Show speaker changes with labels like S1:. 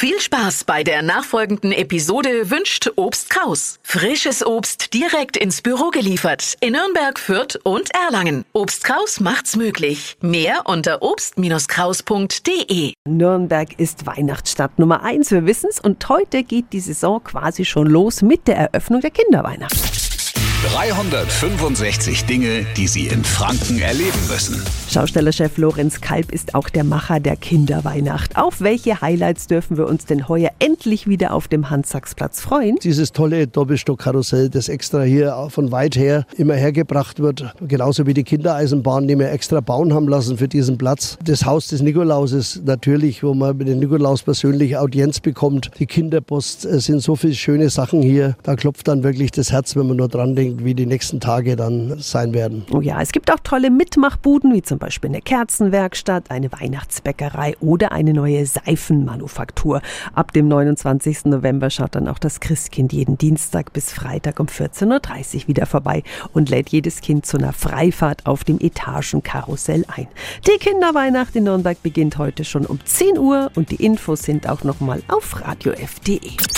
S1: Viel Spaß bei der nachfolgenden Episode wünscht Obst Kraus. Frisches Obst direkt ins Büro geliefert in Nürnberg, Fürth und Erlangen. Obst Kraus macht's möglich. Mehr unter obst-kraus.de.
S2: Nürnberg ist Weihnachtsstadt Nummer eins, wir wissen's. Und heute geht die Saison quasi schon los mit der Eröffnung der Kinderweihnacht.
S3: 365 Dinge, die Sie in Franken erleben müssen.
S2: Schaustellerchef Lorenz Kalb ist auch der Macher der Kinderweihnacht. Auf welche Highlights dürfen wir uns denn heuer endlich wieder auf dem Hans-Sachs-Platz freuen?
S4: Dieses tolle Doppelstockkarussell, das extra hier von weit her immer hergebracht wird, genauso wie die Kindereisenbahn, die wir extra bauen haben lassen für diesen Platz. Das Haus des Nikolauses natürlich, wo man mit dem Nikolaus persönlich Audienz bekommt. Die Kinderpost, es sind so viele schöne Sachen hier. Da klopft dann wirklich das Herz, wenn man nur dran denkt wie die nächsten Tage dann sein werden.
S2: Oh ja, es gibt auch tolle Mitmachbuden, wie zum Beispiel eine Kerzenwerkstatt, eine Weihnachtsbäckerei oder eine neue Seifenmanufaktur. Ab dem 29. November schaut dann auch das Christkind jeden Dienstag bis Freitag um 14.30 Uhr wieder vorbei und lädt jedes Kind zu einer Freifahrt auf dem Etagenkarussell ein. Die Kinderweihnacht in Nürnberg beginnt heute schon um 10 Uhr und die Infos sind auch nochmal auf radiof.de.